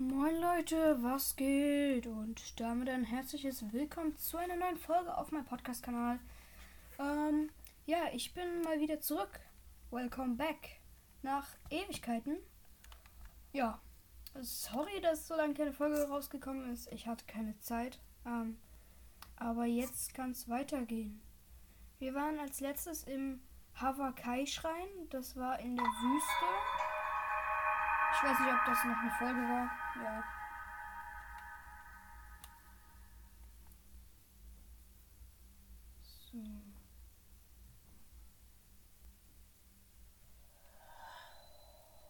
Moin Leute, was geht? Und damit ein herzliches Willkommen zu einer neuen Folge auf meinem Podcast-Kanal. Ähm, ja, ich bin mal wieder zurück. Welcome back. Nach Ewigkeiten. Ja, sorry, dass so lange keine Folge rausgekommen ist. Ich hatte keine Zeit. Ähm, aber jetzt kann es weitergehen. Wir waren als letztes im Havakai-Schrein. Das war in der Wüste. Ich weiß nicht, ob das noch eine Folge war. Ja. So.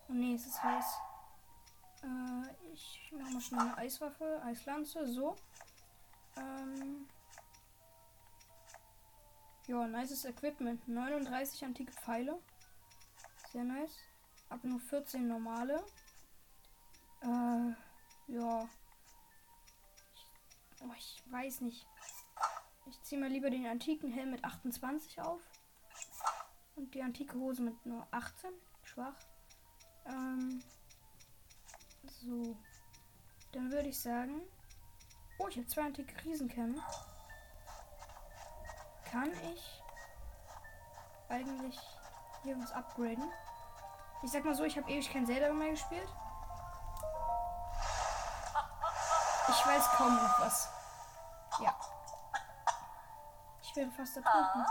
Oh nee, es ist heiß. Äh, ich mache mal schnell eine Eiswaffe, Eislanze, so. Ähm. Ja, nices Equipment. 39 antike Pfeile. Sehr nice. Aber nur 14 normale. Äh, ja. Ich, oh, ich weiß nicht. Ich ziehe mal lieber den antiken Helm mit 28 auf. Und die antike Hose mit nur 18. Schwach. Ähm, so. Dann würde ich sagen. Oh, ich habe zwei antike Riesenkämme. Kann ich eigentlich hier was upgraden? Ich sag mal so, ich habe ewig kein Zelda mehr gespielt. Ich weiß kaum noch was. Ja. Ich wäre fast ertrunken.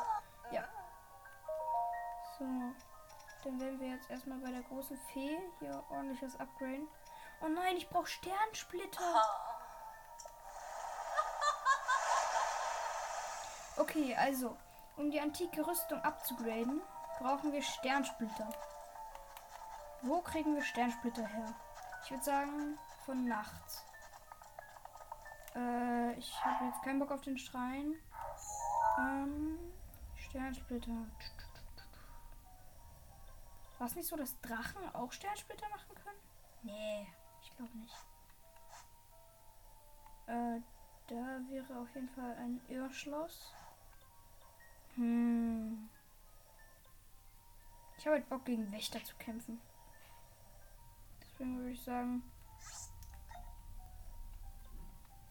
Ja. So. Dann werden wir jetzt erstmal bei der großen Fee hier ordentliches upgraden. Oh nein, ich brauche Sternsplitter. Okay, also, um die antike Rüstung abzugraden, brauchen wir Sternsplitter. Wo kriegen wir Sternsplitter her? Ich würde sagen, von nachts. Äh, ich habe jetzt keinen Bock auf den Schrein. Ähm, Sternsplitter. War es nicht so, dass Drachen auch Sternsplitter machen können? Nee, ich glaube nicht. Äh, da wäre auf jeden Fall ein Irrschloss. Hm. Ich habe halt Bock gegen Wächter zu kämpfen. Deswegen würde ich sagen.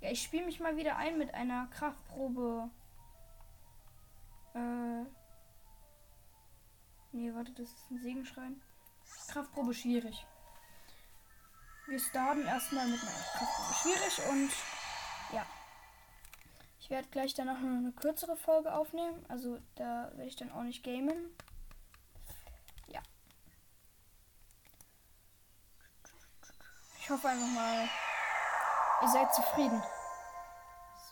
Ja, ich spiele mich mal wieder ein mit einer Kraftprobe. Äh. Nee, warte, das ist ein Segenschrein. Kraftprobe schwierig. Wir starten erstmal mit einer Kraftprobe schwierig und ja. Ich werde gleich danach noch eine kürzere Folge aufnehmen. Also da werde ich dann auch nicht gamen. Ich hoffe einfach mal, ihr seid zufrieden.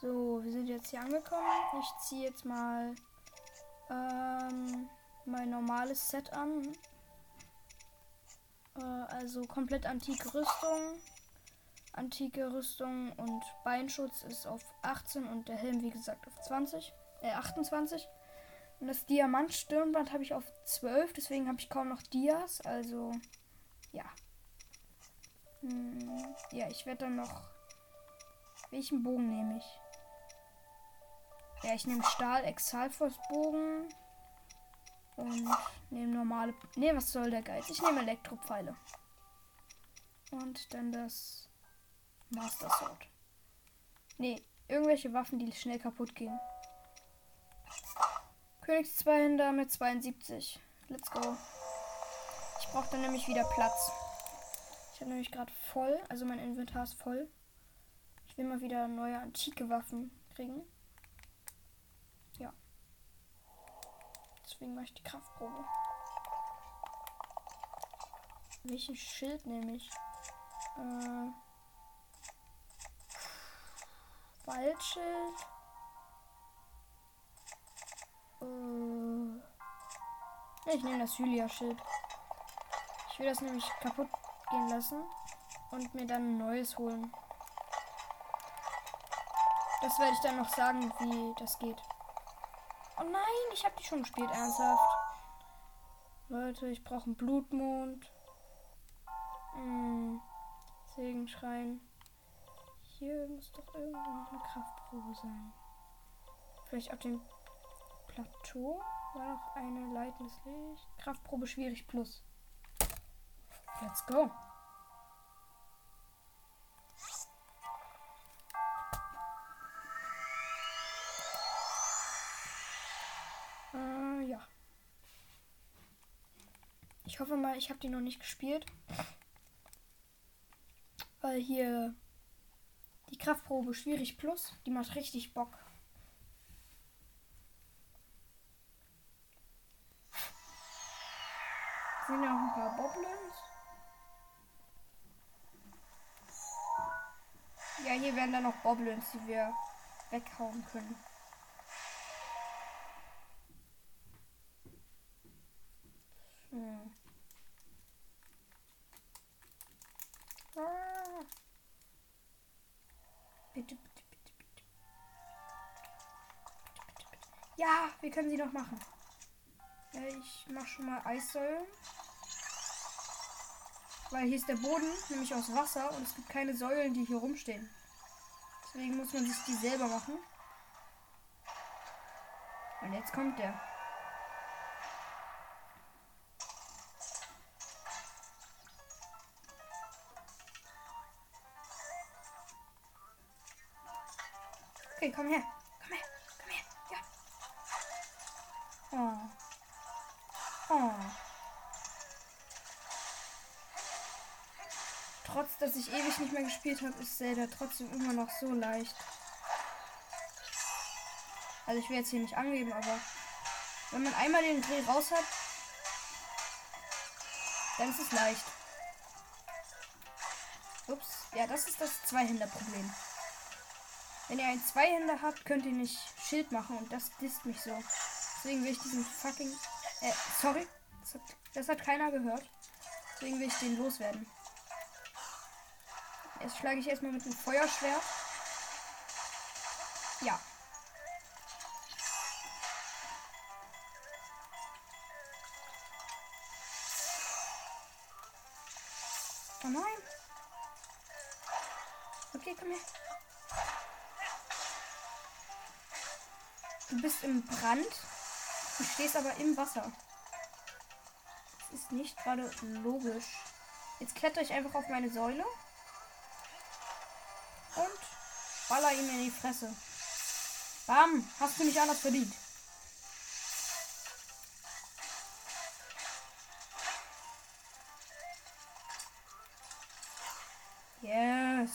So, wir sind jetzt hier angekommen. Ich ziehe jetzt mal ähm, mein normales Set an. Äh, also komplett antike Rüstung. Antike Rüstung und Beinschutz ist auf 18 und der Helm, wie gesagt, auf 20. Äh, 28. Und das Diamant-Stirnband habe ich auf 12, deswegen habe ich kaum noch Dias. Also, ja. Hm, ja, ich werde dann noch. Welchen Bogen nehme ich? Ja, ich nehme Stahl Exalfos Bogen. Und nehme normale. Ne, was soll der Geiz? Ich nehme Elektropfeile. Und dann das Master Sword. Ne, irgendwelche Waffen, die schnell kaputt gehen. Königs 2 mit 72. Let's go. Ich brauche dann nämlich wieder Platz. Ich habe nämlich gerade voll, also mein Inventar ist voll. Ich will mal wieder neue antike Waffen kriegen. Ja. Deswegen mache ich die Kraftprobe. Welchen Schild nehme ich? Äh, Waldschild. Äh, ich nehme das Julia-Schild. Ich will das nämlich kaputt gehen lassen und mir dann ein neues holen. Das werde ich dann noch sagen, wie das geht. Oh nein, ich habe die schon gespielt, ernsthaft. Leute, ich brauche einen Blutmond. Hm, Segenschrein. Hier muss doch irgendwo noch eine Kraftprobe sein. Vielleicht auf dem Plateau war noch eine leitendes Licht. Kraftprobe schwierig plus. Let's go. Äh, ja. Ich hoffe mal, ich habe die noch nicht gespielt. Weil hier die Kraftprobe schwierig plus, die macht richtig Bock. Werden dann noch Boblins, die wir weghauen können. Hm. Ah. Bitte, bitte. Bitte, bitte, Ja, wir können sie noch machen. Ich mache schon mal Eissäulen. Weil hier ist der Boden nämlich aus Wasser und es gibt keine Säulen, die hier rumstehen. Deswegen muss man sich die selber machen. Und jetzt kommt der. Okay, komm her. Komm her. Komm her. Ja. Oh. Oh. Dass ich ewig nicht mehr gespielt habe, ist Zelda trotzdem immer noch so leicht. Also ich will jetzt hier nicht angeben, aber wenn man einmal den Dreh raus hat, dann ist es leicht. Ups, ja, das ist das Zweihänder-Problem. Wenn ihr einen Zweihänder habt, könnt ihr nicht Schild machen und das disst mich so. Deswegen will ich diesen fucking. Äh, sorry. Das hat, das hat keiner gehört. Deswegen will ich den loswerden. Jetzt schlage ich erstmal mit dem Feuerschwert. Ja. Oh nein. Okay, komm her. Du bist im Brand. Du stehst aber im Wasser. Das ist nicht gerade logisch. Jetzt kletter ich einfach auf meine Säule. Und baller ihm in die Fresse. Bam, hast du nicht anders verdient. Yes.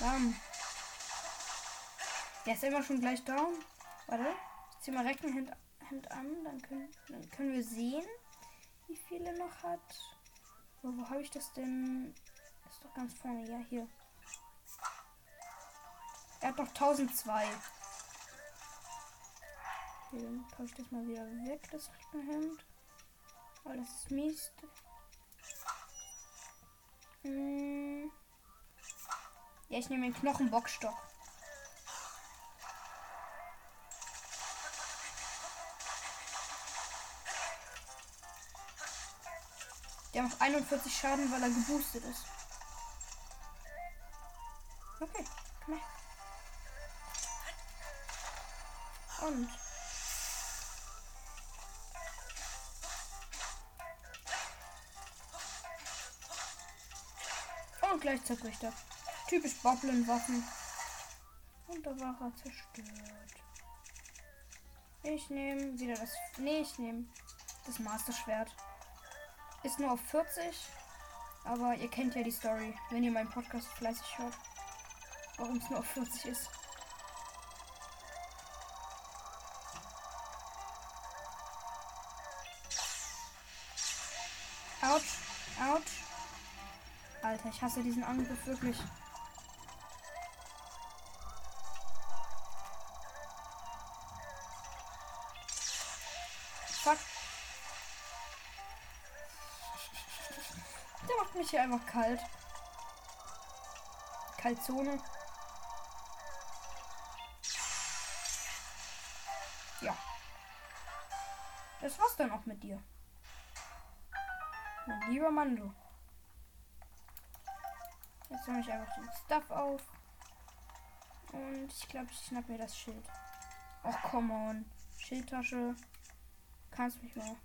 Bam. Der ist immer schon gleich down. Warte. Ich zieh mal Reckenhand Hand an. Dann können, dann können wir sehen, wie viele noch hat. So, wo habe ich das denn? Ist doch ganz vorne. Ja, hier. Er hat noch 1002. Okay, dann packe ich das mal wieder weg, das Reckenhand. Weil das ist Mist. Hm. Ja, ich nehme den Knochenbockstock. Der macht 41 Schaden, weil er geboostet ist. Okay, komm her. Und. Und gleich zerbricht er. Typisch Boblin-Waffen. Und da war er zerstört. Ich nehme wieder das. Nee, ich nehme das Master-Schwert. Ist nur auf 40. Aber ihr kennt ja die Story, wenn ihr meinen Podcast fleißig hört. Warum es nur auf 40 ist. Autsch, Autsch. Alter, ich hasse diesen Angriff wirklich. Fuck. Der macht mich hier einfach kalt. Kaltzone. Dann auch mit dir. Mein lieber Mando. Jetzt nehme ich einfach den Stuff auf. Und ich glaube, ich schnapp mir das Schild. Ach, come on. Schildtasche. Kannst mich mal.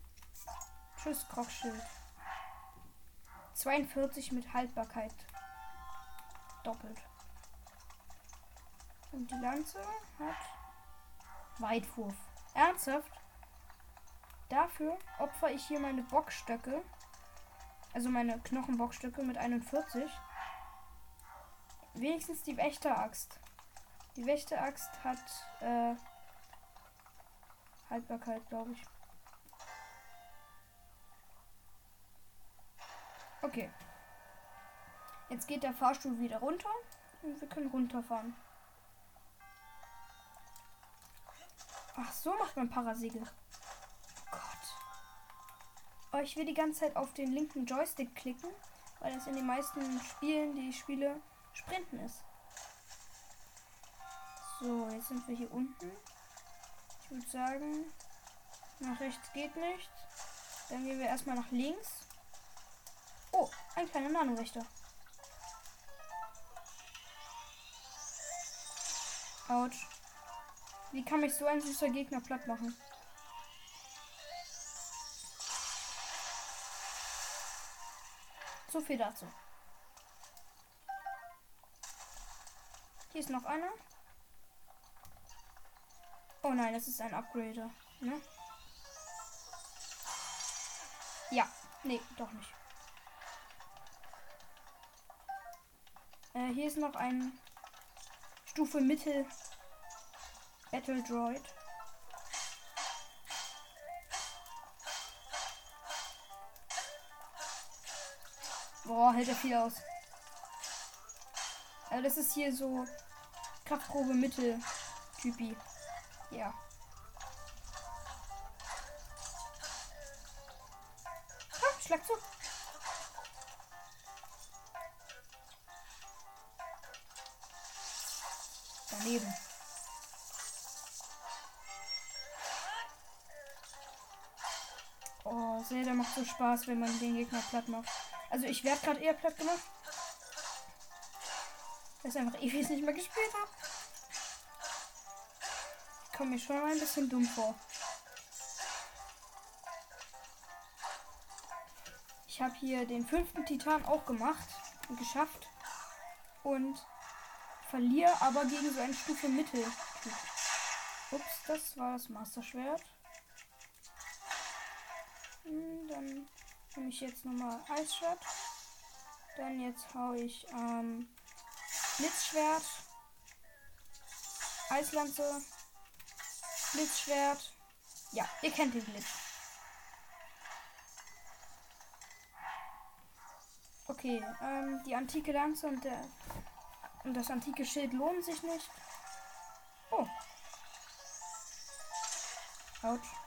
Tschüss, Krockschild. 42 mit Haltbarkeit. Doppelt. Und die Lanze hat Weitwurf. Ernsthaft? Dafür opfer ich hier meine Bockstöcke. Also meine Knochenbockstöcke mit 41. Wenigstens die Wächteraxt. Die Wächteraxt hat äh, Haltbarkeit, glaube ich. Okay. Jetzt geht der Fahrstuhl wieder runter und wir können runterfahren. Ach, so macht man Parasegel. Oh, ich will die ganze Zeit auf den linken Joystick klicken, weil das in den meisten Spielen, die ich spiele, Sprinten ist. So, jetzt sind wir hier unten. Ich würde sagen, nach rechts geht nichts. Dann gehen wir erstmal nach links. Oh, ein kleiner Nanowächter. Autsch. Wie kann mich so ein süßer Gegner platt machen? So viel dazu. Hier ist noch einer. Oh nein, das ist ein Upgrader. Ne? Ja, nee, doch nicht. Äh, hier ist noch ein Stufe Mittel Battle Droid. Boah, hält er viel aus. Also das ist hier so Kraftprobe Mittel Typi. Ja. Komm, schlag zu. Daneben. Oh, Zelda macht so Spaß, wenn man den Gegner platt macht. Also ich werde gerade eher platt gemacht. Weil ich einfach ewig nicht mehr gespielt habe. Ich komme mir schon ein bisschen dumm vor. Ich habe hier den fünften Titan auch gemacht und geschafft. Und verliere aber gegen so ein Stufe Mittel. Ups, das war das Master Schwert. Hm, dann nehme ich jetzt nochmal Eisschwert. Dann jetzt haue ich ähm, Blitzschwert. Eislanze. Blitzschwert. Ja, ihr kennt den Blitz. Okay, ähm, die antike Lanze und, der, und das antike Schild lohnen sich nicht. Oh. Autsch.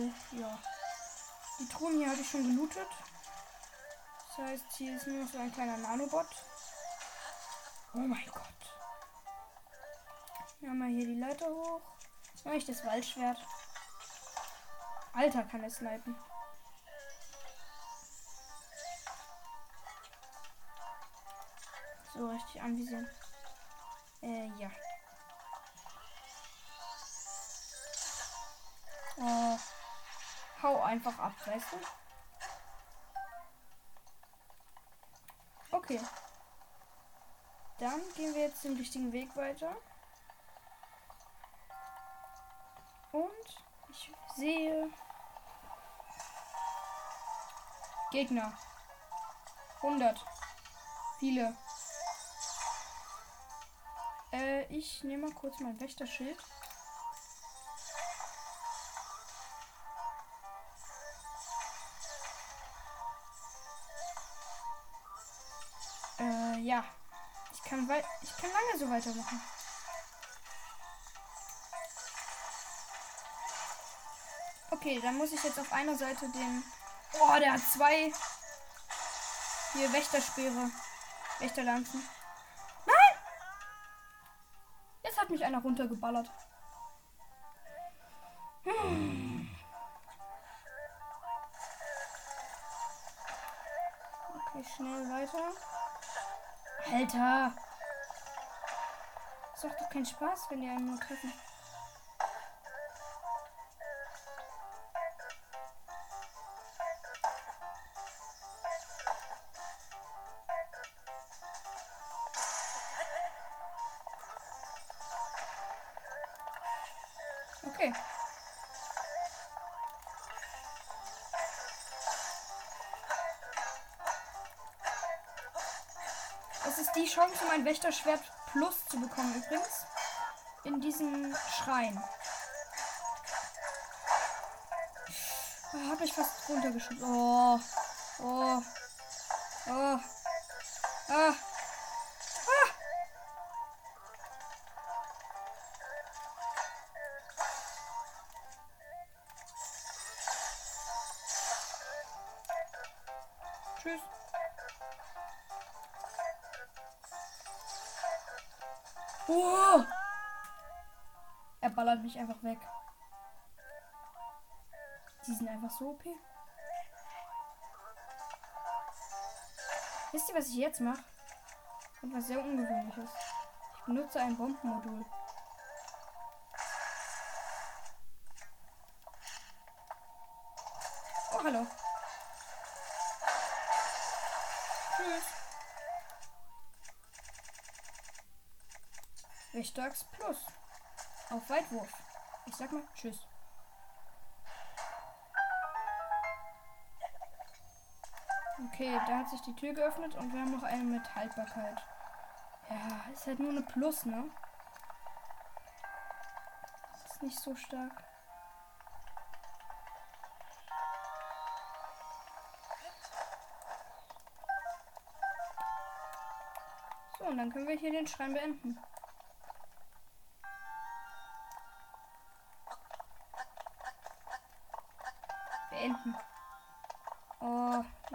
Äh, ja. Die Truhen hier habe ich schon gelootet. Das heißt, hier ist nur so ein kleiner Nanobot. Oh mein Gott. Wir haben hier die Leiter hoch. Mache ich das Waldschwert. Alter, kann es snipen. So richtig anvisieren. Äh, ja. Einfach ab, weißt du? Okay. Dann gehen wir jetzt den richtigen Weg weiter. Und ich sehe Gegner. 100. Viele. Äh, ich nehme mal kurz mein Wächterschild. Kann, ich kann lange so weitermachen. Okay, dann muss ich jetzt auf einer Seite den... Oh, der hat zwei... Hier, Wächterspeere. Wächterlanzen. Nein! Jetzt hat mich einer runtergeballert. Hm. Okay, schnell weiter. Alter. Das macht doch keinen Spaß, wenn die einen nur treffen. Um ein Wächterschwert Plus zu bekommen übrigens. In diesem Schrein. Oh, hab ich fast runtergeschubst. Oh. Oh. Oh. Ah. Mich einfach weg. Die sind einfach so OP. Wisst ihr, was ich jetzt mache? Etwas sehr ungewöhnliches. Ich benutze ein Bombenmodul. Oh, hallo. Tschüss. Wächterax Plus. Auf Weitwurf. Ich sag mal Tschüss. Okay, da hat sich die Tür geöffnet und wir haben noch eine mit Haltbarkeit. Ja, ist halt nur eine Plus, ne? Ist nicht so stark. So, und dann können wir hier den Schrein beenden. Beenden.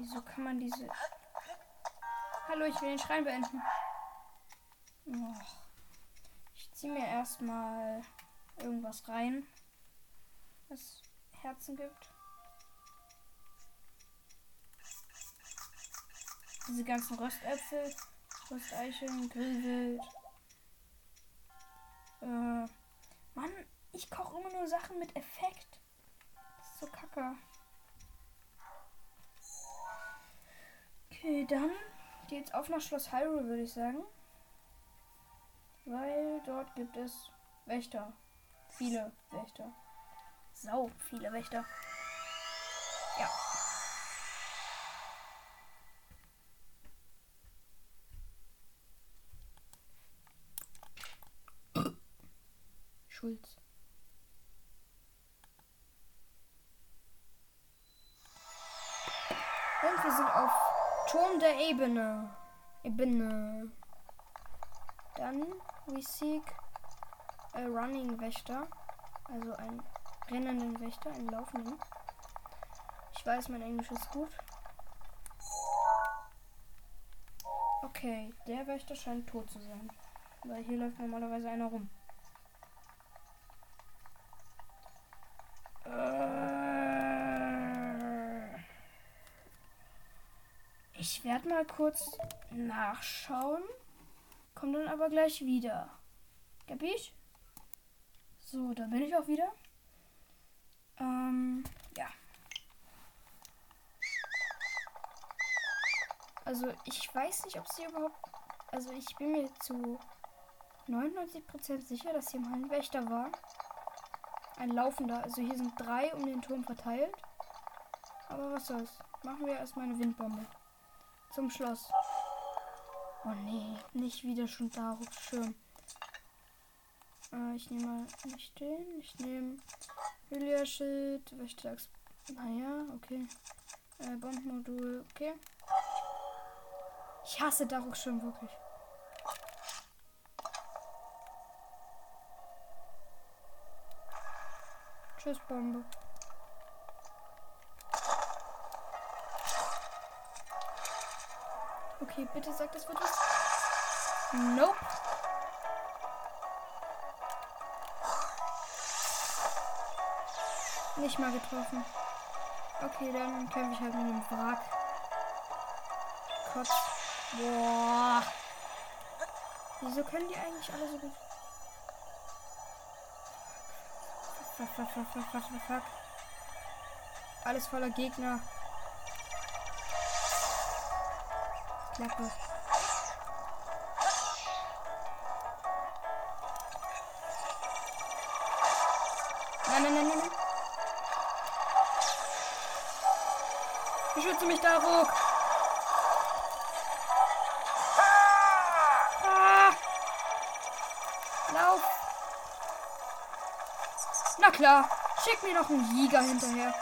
Wieso kann man diese... Hallo, ich will den Schrein beenden. Ich ziehe mir erstmal irgendwas rein, was Herzen gibt. Diese ganzen Röstäpfel, Rösteicheln, Grillwild. Äh, Mann, ich koche immer nur Sachen mit Effekt. Das ist so kacke. Okay, dann geht's auf nach Schloss Hyrule, würde ich sagen. Weil dort gibt es Wächter. Viele Wächter. Sau viele Wächter. Ja. Schulz. Ebene. Ebene. Dann we seek a running Wächter. Also einen rennenden Wächter, einen laufenden. Ich weiß, mein Englisch ist gut. Okay, der Wächter scheint tot zu sein. Weil hier läuft normalerweise einer rum. Äh. Ich werde mal kurz nachschauen. Komm dann aber gleich wieder. Kapisch? So, da bin ich auch wieder. Ähm, ja. Also, ich weiß nicht, ob sie überhaupt. Also, ich bin mir zu 99% sicher, dass hier mal ein Wächter war. Ein laufender. Also, hier sind drei um den Turm verteilt. Aber was soll's. Machen wir erstmal eine Windbombe. Zum Schloss. Oh nee, nicht wieder schon da, schön. Äh, ich nehme mal nicht den. Ich nehme Hylia-Schild, Wächterax. Naja, okay. Äh, Bombenmodul, okay. Ich hasse Daruk schon wirklich. Tschüss, Bombe. Okay, bitte sag, das wird was. Nope. Nicht mal getroffen. Okay, dann kämpfe ich halt mit dem Wrack. Kotz. Boah. Wieso können die eigentlich alle so gut? Fuck, fuck, fuck, fuck, fuck, fuck. Alles voller Gegner. Klappe. Nein, nein, nein, nein, nein. Beschütze mich, Daruk. Ah. Lauf. Na klar. Schick mir noch einen Jäger hinterher.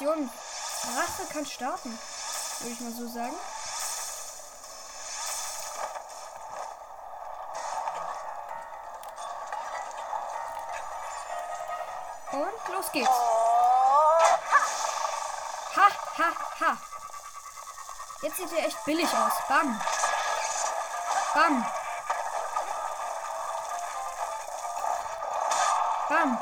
Operation Rache kann starten, würde ich mal so sagen. Und los geht's. Ha, ha, ha. Jetzt sieht er echt billig aus. Bam. Bam. Bam.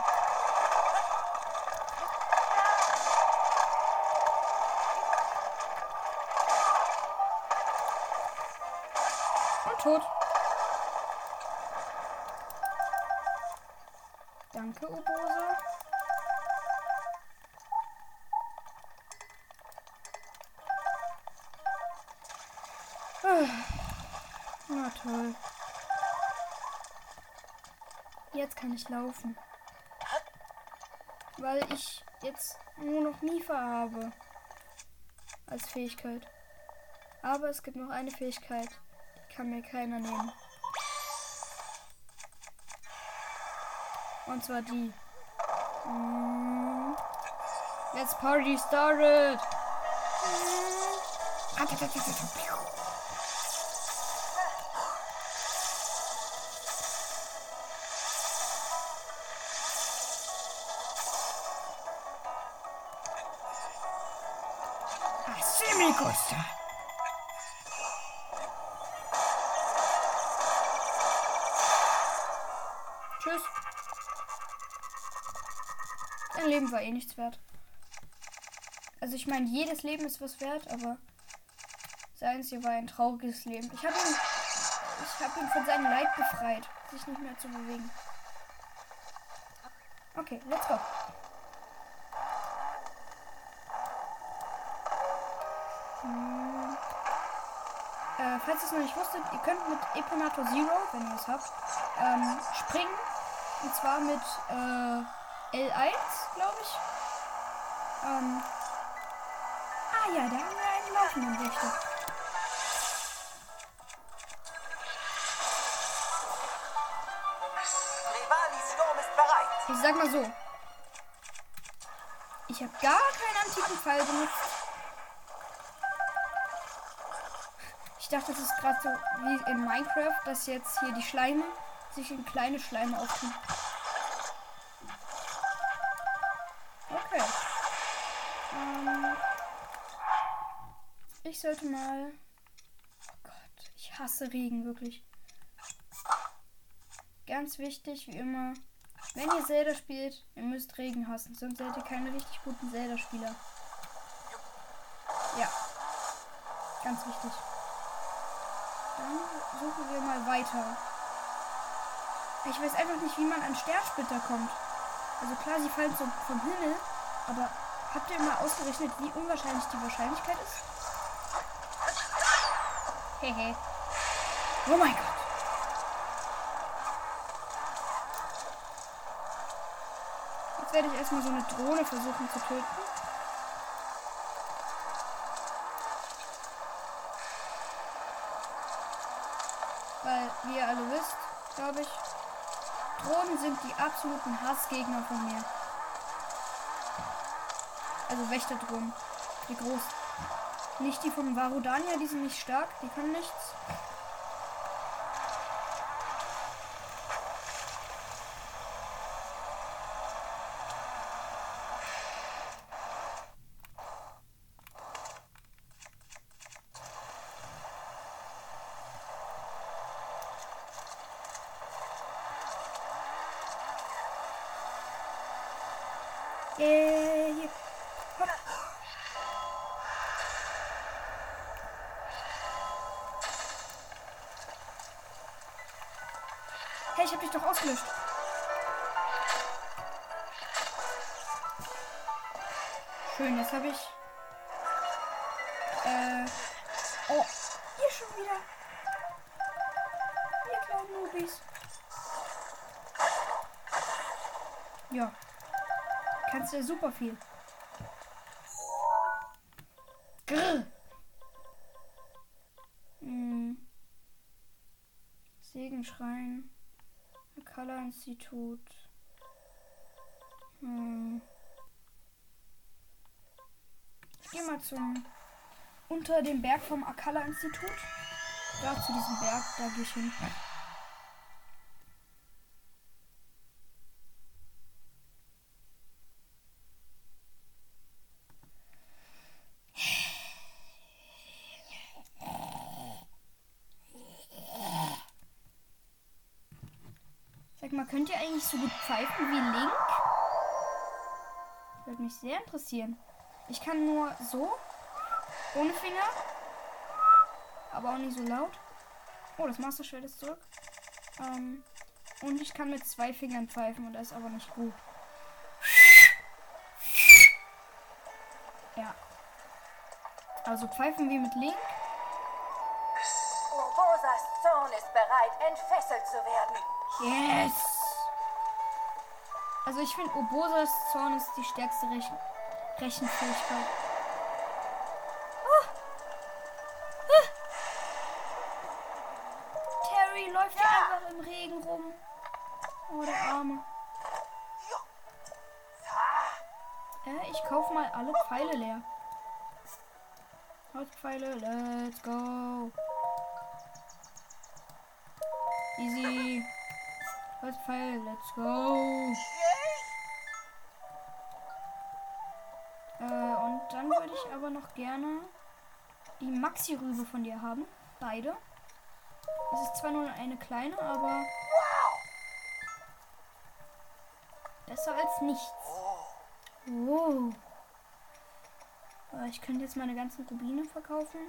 Kann ich laufen. Weil ich jetzt nur noch Mifa habe. Als Fähigkeit. Aber es gibt noch eine Fähigkeit. Die kann mir keiner nehmen. Und zwar die. Mm. Let's party started. Tschüss. Dein Leben war eh nichts wert. Also ich meine, jedes Leben ist was wert, aber seins hier war ein trauriges Leben. Ich habe ihn, ich habe ihn von seinem Leid befreit, sich nicht mehr zu bewegen. Okay, let's go. Hm. Äh, falls ihr es noch nicht wusstet, ihr könnt mit Eponator Zero, wenn ihr es habt, ähm, springen. Und zwar mit äh, L1, glaube ich. Ähm. Ah ja, da haben wir einen laufenden Wächter. Rivali-Sturm ist bereit. Ich sag mal so. Ich habe gar keinen antiken Fall benutzt. Ich dachte, das ist gerade so wie in Minecraft, dass jetzt hier die Schleime sich in kleine Schleime auftun. Okay. Ähm, ich sollte mal. Gott, ich hasse Regen wirklich. Ganz wichtig, wie immer. Wenn ihr Zelda spielt, ihr müsst Regen hassen, sonst seid ihr keine richtig guten Zelda-Spieler. Ja. Ganz wichtig. Dann suchen wir mal weiter. Ich weiß einfach nicht, wie man an Sternsplitter kommt. Also klar, sie fallen so vom Himmel, aber habt ihr mal ausgerechnet, wie unwahrscheinlich die Wahrscheinlichkeit ist? Hehe. oh mein Gott. Jetzt werde ich erstmal so eine Drohne versuchen zu töten. Weil, wie ihr alle wisst, glaube ich, Drohnen sind die absoluten Hassgegner von mir. Also Wächterdrohnen. Die groß. Nicht die von Varudania, die sind nicht stark, die können nichts. Hey, ich hab dich doch ausgelöscht. Schön, jetzt habe ich. Äh. Oh, ihr schon wieder. Ihr kleinen Nubis. Ja. Kannst du ja super viel. Grrr. Hm. Segenschrein. Akala-Institut. Hm. Ich gehe mal zum unter dem Berg vom Akala-Institut. Da zu diesem Berg, da gehe ich hin. Sag mal, könnt ihr eigentlich so gut pfeifen wie Link? Würde mich sehr interessieren. Ich kann nur so, ohne Finger, aber auch nicht so laut. Oh, das Master-Schwert ist zurück. Ähm, und ich kann mit zwei Fingern pfeifen und das ist aber nicht gut. Ja. Also pfeifen wie mit Link. Bereit, entfesselt zu werden. Yes! Also ich finde Obosas Zorn ist die stärkste Rechen Rechenfähigkeit. Ah! Ah! Terry läuft hier einfach im Regen rum. Oh, der Arme. Äh, ich kauf mal alle Pfeile leer. Holzpfeile, let's go. Easy. Holzpfeil, let's go. Äh, und dann würde ich aber noch gerne die Maxi-Rübe von dir haben. Beide. Es ist zwar nur eine kleine, aber besser als nichts. Oh. Äh, Ich könnte jetzt meine ganzen Rubine verkaufen.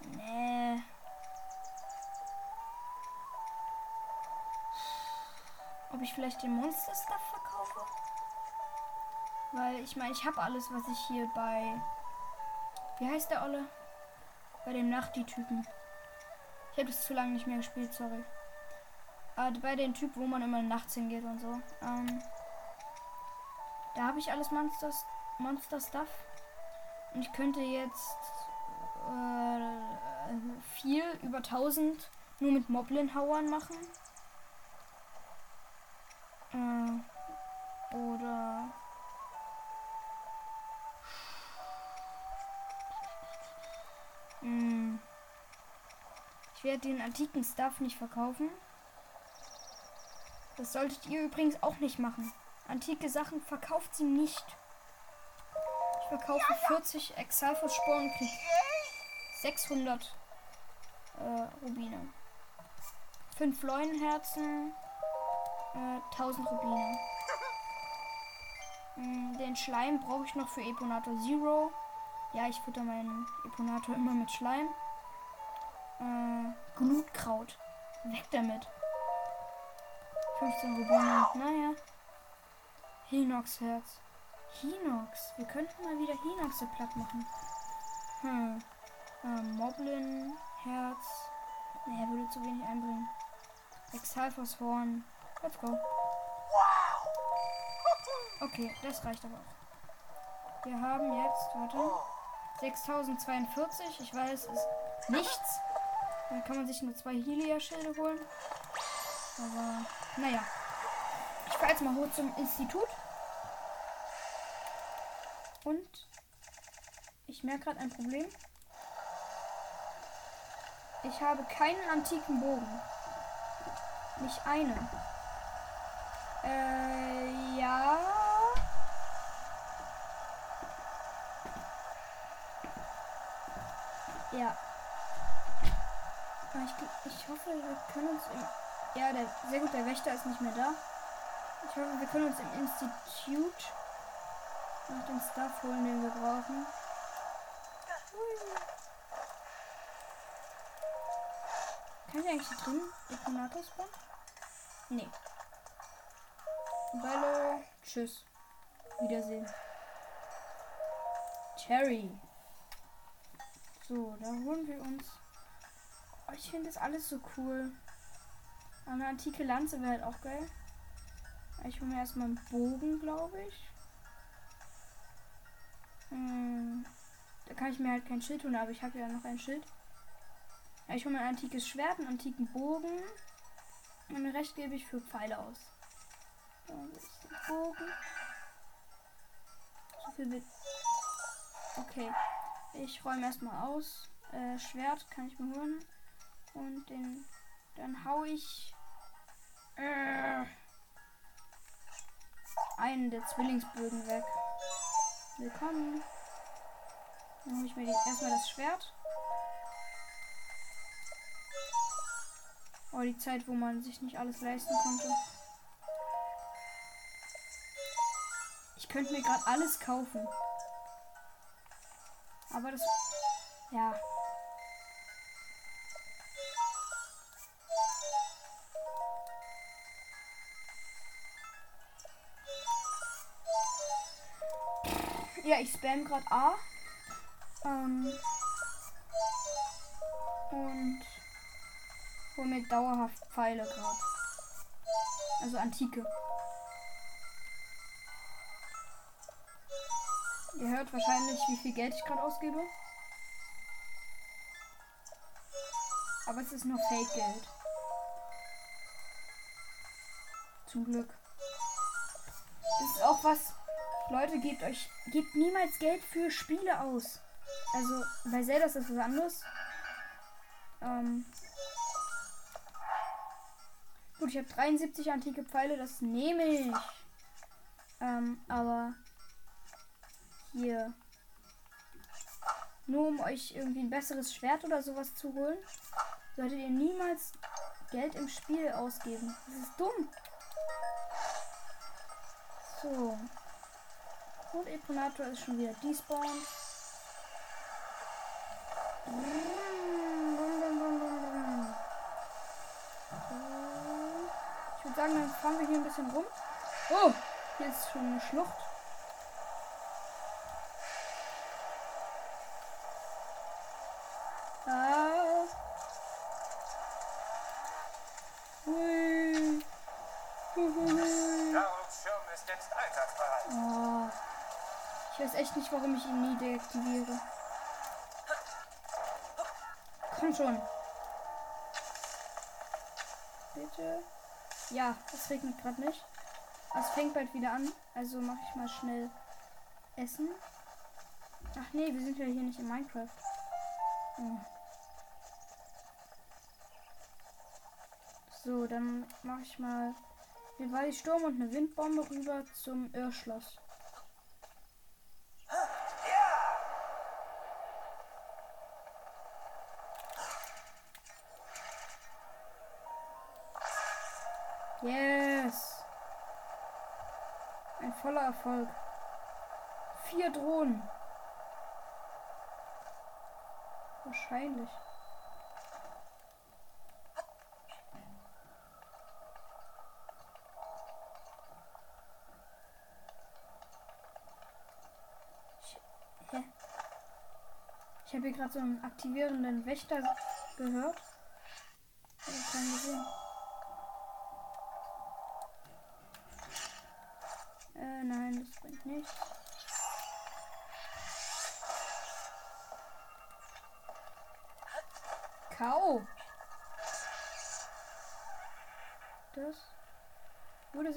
Nee. Ob ich vielleicht den Monster Stuff verkaufe? Weil ich meine, ich habe alles, was ich hier bei. Wie heißt der Olle? Bei dem Nachti-Typen. Ich habe das zu lange nicht mehr gespielt, sorry. Aber bei dem Typ, wo man immer nachts hingeht und so. Ähm, da habe ich alles Monsters, Monster Stuff. Und ich könnte jetzt äh, viel über 1000 nur mit Moblin-Hauern machen. Äh, oder Hm. Ich werde den antiken Stuff nicht verkaufen. Das solltet ihr übrigens auch nicht machen. Antike Sachen verkauft sie nicht. Ich verkaufe 40 Exalfos Sporen und krieg 600 äh, Rubine. 5 Leunenherzen, äh, 1000 Rubine. Mm, Den Schleim brauche ich noch für Eponator Zero. Ja, ich fütter meinen Eponator immer mit Schleim. Äh, Glutkraut. Weg damit. 15 Rubine. Naja. Hinox Herz. Hinox. Wir könnten mal wieder Hinoxe platt machen. Hm. Ähm, Moblin Herz. Nee, er würde zu wenig einbringen. Exalfos Horn. Let's go. Okay, das reicht aber auch. Wir haben jetzt, warte, 6042. Ich weiß, ist nichts. Dann kann man sich nur zwei Helia-Schilde holen. Aber, naja. Ich fahre jetzt mal hoch zum Institut. Und ich merke gerade ein Problem. Ich habe keinen antiken Bogen. Nicht einen. Äh, ja. Ja. Ich, ich hoffe, wir können uns im. Ja, der, sehr gut, der Wächter ist nicht mehr da. Ich hoffe, wir können uns im Institut noch den Stuff holen, den wir brauchen. Kann ich eigentlich drin Detonator spawnen? Nee. Ballo, tschüss. Wiedersehen. Cherry. So, da holen wir uns. Oh, ich finde das alles so cool. Eine antike Lanze wäre halt auch geil. Ich hole mir erstmal einen Bogen, glaube ich. Hm, da kann ich mir halt kein Schild holen, aber ich habe ja noch ein Schild. Ich hole mir ein antikes Schwert, einen antiken Bogen. Und den Rest gebe ich für Pfeile aus. Bogen. So viel mit. Okay. Ich räume erstmal aus. Äh, Schwert kann ich mir holen. Und den. Dann hau ich. Äh, einen der Zwillingsbögen weg. Willkommen. Dann hole ich mir erstmal das Schwert. Oh, die Zeit, wo man sich nicht alles leisten konnte. Könnte mir gerade alles kaufen. Aber das. Ja. Ja, ich spam gerade A. Ähm, und hol mir dauerhaft Pfeile gerade. Also antike. Ihr hört wahrscheinlich, wie viel Geld ich gerade ausgebe. Aber es ist nur Fake-Geld. Zum Glück. Das ist auch was. Leute, gebt euch. Gebt niemals Geld für Spiele aus. Also, bei Zelda ist das was anderes. Ähm, gut, ich habe 73 antike Pfeile, das nehme ich. Ähm, aber hier. Nur um euch irgendwie ein besseres Schwert oder sowas zu holen, solltet ihr niemals Geld im Spiel ausgeben. Das ist dumm. So. Und Eponator ist schon wieder despawned. Ich würde sagen, dann fahren wir hier ein bisschen rum. Oh, hier ist schon eine Schlucht. Ah. Hui. Nahrungsschirm ist jetzt alltagsbereit. Oh. Ich weiß echt nicht, warum ich ihn nie deaktiviere. Komm schon. Bitte. Ja, es regnet gerade nicht. Es fängt bald wieder an. Also mache ich mal schnell Essen. Ach nee, wir sind ja hier nicht in Minecraft. Oh. So, dann mache ich mal den Sturm und eine Windbombe rüber zum Irrschloss. Yes. Ein voller Erfolg. Vier Drohnen. Wahrscheinlich. Ich, habe hier gerade so einen aktivierenden Wächter gehört. Hab ich gesehen.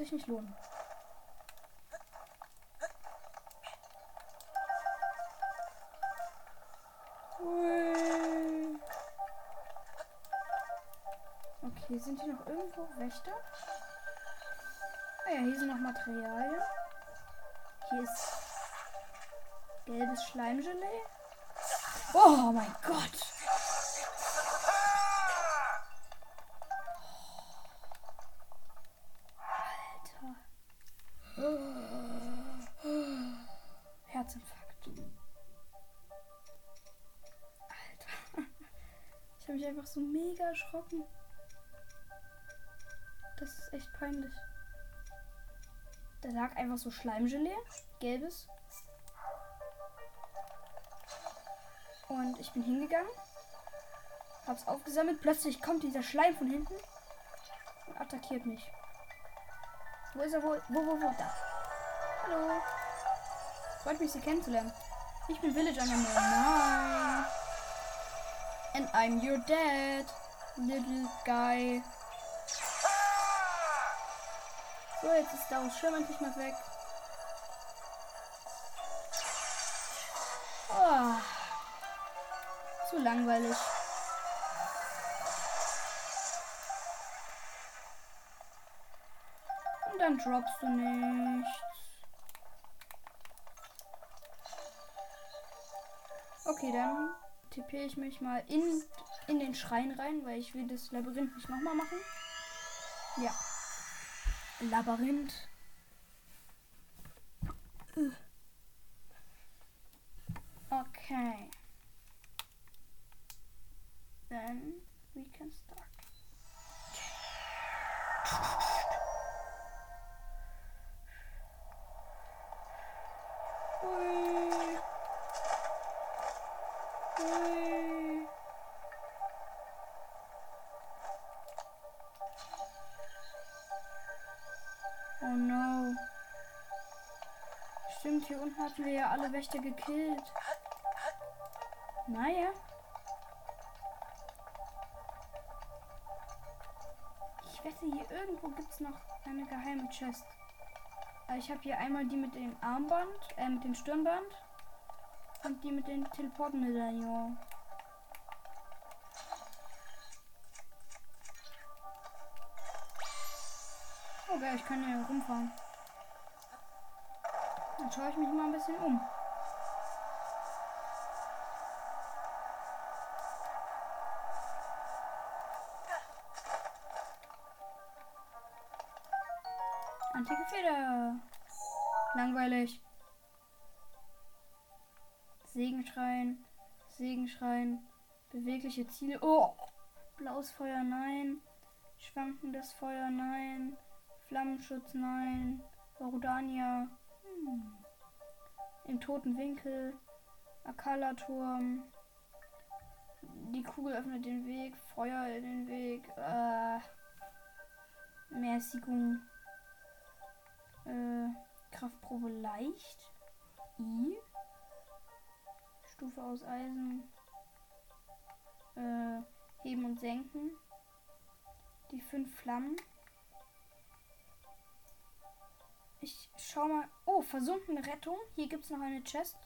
Sich nicht lohnen. Hui. Okay, sind hier noch irgendwo Wächter? Ah ja, hier sind noch Materialien. Hier ist gelbes Schleimgelee. Oh mein Gott! Erschrocken. Das ist echt peinlich. Da lag einfach so Schleimgelee. Gelbes. Und ich bin hingegangen. Hab's aufgesammelt. Plötzlich kommt dieser Schleim von hinten und attackiert mich. Wo ist er wohl? Wo, wo, wo? Da. Hallo. Freut mich, Sie kennenzulernen. Ich bin Village Animal 9. And I'm your dad, little guy. So, jetzt ist Daraus Schirm endlich mal weg. Oh. Zu langweilig. Und dann droppst du nichts. Okay, dann tippe ich mich mal in, in den Schrein rein, weil ich will das Labyrinth nicht nochmal machen. Ja. Labyrinth. Okay. Then we can hatten wir ja alle Wächter gekillt. Naja. Ich wette, hier irgendwo gibt es noch eine geheime Chest. Äh, Ich habe hier einmal die mit dem Armband, äh, mit dem Stirnband und die mit den Teleportmedaillon. Okay, ich kann hier rumfahren. Dann schaue ich mich mal ein bisschen um. Antike Feder. Langweilig. Segenschrein. Segenschrein. Bewegliche Ziele. Oh! Blaues Feuer, nein. Schwankendes Feuer, nein. Flammenschutz, nein. Rodania. Hm. Im toten Winkel. Akala-Turm. Die Kugel öffnet den Weg. Feuer in den Weg. Äh. Mäßigung. Äh, Kraftprobe leicht. I. Stufe aus Eisen. Äh, heben und senken. Die fünf Flammen. Schau mal. Oh, versunkene Rettung. Hier gibt es noch eine Chest.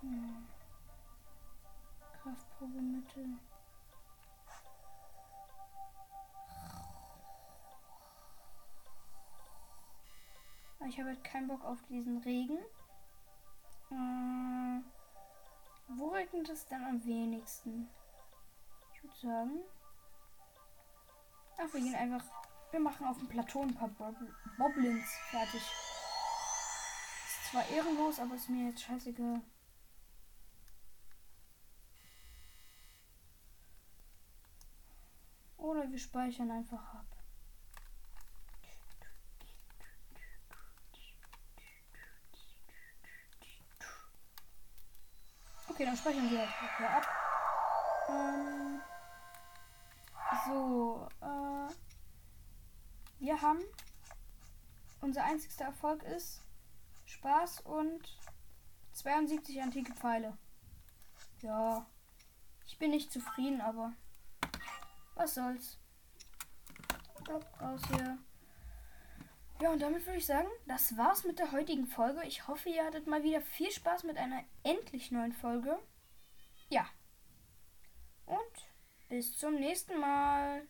Hm. Kraftprobe Mitte. Aber Ich habe halt keinen Bock auf diesen Regen. Äh, wo regnet es dann am wenigsten? Ich würde sagen. Ach, wir gehen einfach. Wir machen auf dem Plateau ein paar Bob Boblins fertig. Ist zwar ehrenlos, aber ist mir jetzt scheißegal. Oder wir speichern einfach ab. Okay, dann speichern wir halt ab. Ähm, so, äh, wir haben unser einzigster Erfolg ist Spaß und 72 antike Pfeile. Ja, ich bin nicht zufrieden, aber was soll's. Raus hier. Ja, und damit würde ich sagen, das war's mit der heutigen Folge. Ich hoffe, ihr hattet mal wieder viel Spaß mit einer endlich neuen Folge. Ja. Und bis zum nächsten Mal.